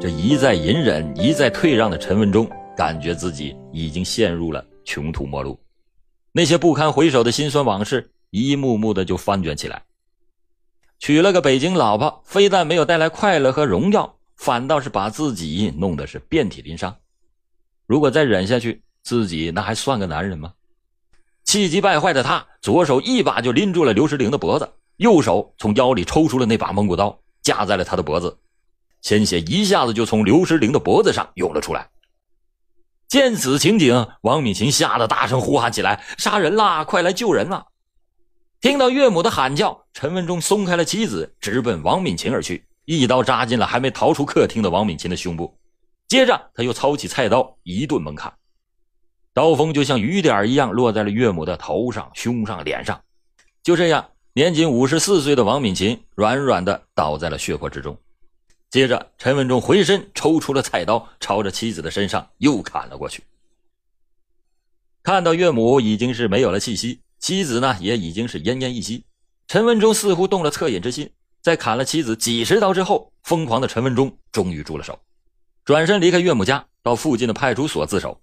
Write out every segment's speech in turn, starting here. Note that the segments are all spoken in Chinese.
这一再隐忍、一再退让的陈文忠，感觉自己已经陷入了穷途末路，那些不堪回首的辛酸往事，一幕幕的就翻卷起来。娶了个北京老婆，非但没有带来快乐和荣耀，反倒是把自己弄得是遍体鳞伤。如果再忍下去，自己那还算个男人吗？气急败坏的他，左手一把就拎住了刘诗玲的脖子，右手从腰里抽出了那把蒙古刀，架在了他的脖子，鲜血一下子就从刘诗玲的脖子上涌了出来。见此情景，王敏琴吓得大声呼喊起来：“杀人啦！快来救人啊！”听到岳母的喊叫，陈文忠松开了妻子，直奔王敏琴而去，一刀扎进了还没逃出客厅的王敏琴的胸部。接着，他又操起菜刀，一顿猛砍，刀锋就像雨点一样落在了岳母的头上、胸上、脸上。就这样，年仅五十四岁的王敏琴软软的倒在了血泊之中。接着，陈文忠回身抽出了菜刀，朝着妻子的身上又砍了过去。看到岳母已经是没有了气息，妻子呢也已经是奄奄一息，陈文忠似乎动了恻隐之心，在砍了妻子几十刀之后，疯狂的陈文忠终于住了手，转身离开岳母家，到附近的派出所自首。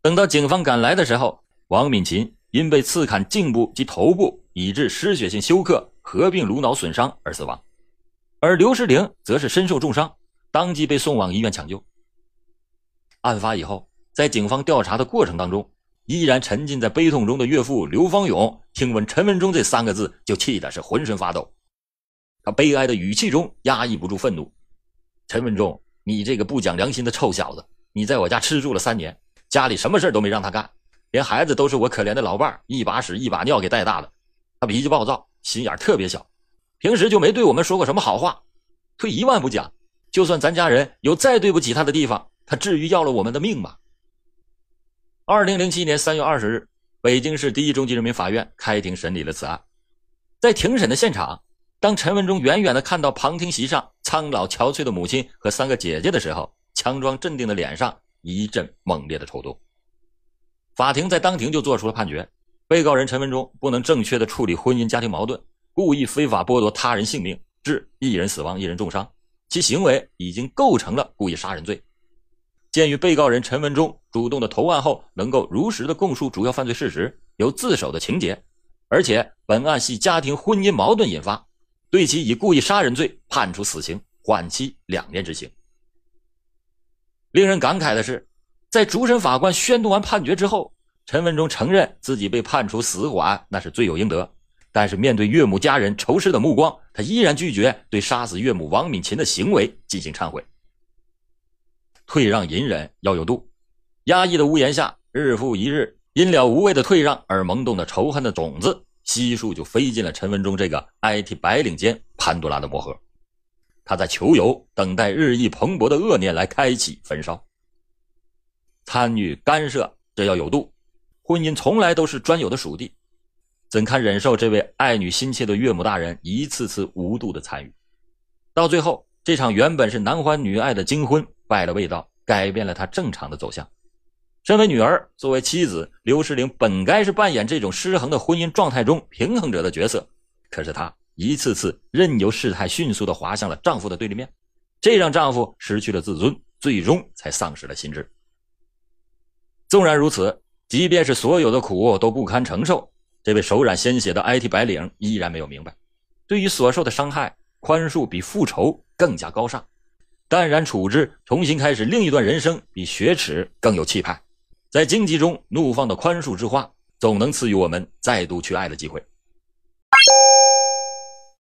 等到警方赶来的时候，王敏琴因被刺砍颈部及头部，以致失血性休克，合并颅脑损伤而死亡。而刘诗玲则是身受重伤，当即被送往医院抢救。案发以后，在警方调查的过程当中，依然沉浸在悲痛中的岳父刘方勇听闻陈文忠这三个字，就气得是浑身发抖。他悲哀的语气中压抑不住愤怒：“陈文忠，你这个不讲良心的臭小子，你在我家吃住了三年，家里什么事都没让他干，连孩子都是我可怜的老伴一把屎一把尿给带大的。他脾气暴躁，心眼特别小。”平时就没对我们说过什么好话，退一万步讲，就算咱家人有再对不起他的地方，他至于要了我们的命吗？二零零七年三月二十日，北京市第一中级人民法院开庭审理了此案。在庭审的现场，当陈文忠远远的看到旁听席上苍老憔悴的母亲和三个姐姐的时候，强装镇定的脸上一阵猛烈的抽动。法庭在当庭就做出了判决：被告人陈文忠不能正确的处理婚姻家庭矛盾。故意非法剥夺他人性命，致一人死亡、一人重伤，其行为已经构成了故意杀人罪。鉴于被告人陈文忠主动的投案后，能够如实的供述主要犯罪事实，有自首的情节，而且本案系家庭婚姻矛盾引发，对其以故意杀人罪判处死刑，缓期两年执行。令人感慨的是，在主审法官宣读完判决之后，陈文忠承认自己被判处死缓，那是罪有应得。但是面对岳母家人仇视的目光，他依然拒绝对杀死岳母王敏琴的行为进行忏悔。退让隐忍要有度，压抑的屋檐下，日复一日，因了无谓的退让而萌动的仇恨的种子，悉数就飞进了陈文忠这个 IT 白领间潘多拉的魔盒。他在求油，等待日益蓬勃的恶念来开启焚烧。参与干涉，这要有度。婚姻从来都是专有的属地。怎堪忍受这位爱女心切的岳母大人一次次无度的参与？到最后，这场原本是男欢女爱的金婚败了味道，改变了他正常的走向。身为女儿，作为妻子，刘诗玲本该是扮演这种失衡的婚姻状态中平衡者的角色，可是她一次次任由事态迅速地滑向了丈夫的对立面，这让丈夫失去了自尊，最终才丧失了心智。纵然如此，即便是所有的苦都不堪承受。这位手染鲜血的 IT 白领依然没有明白，对于所受的伤害，宽恕比复仇更加高尚，淡然处之，重新开始另一段人生，比雪耻更有气派。在荆棘中怒放的宽恕之花，总能赐予我们再度去爱的机会。